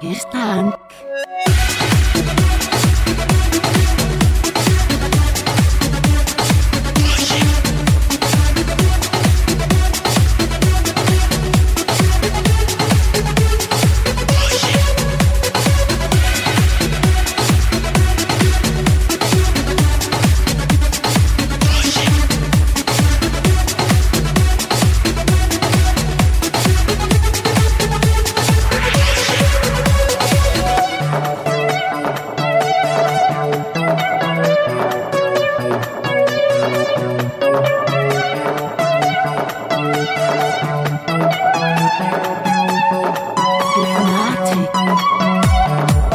Están 啊。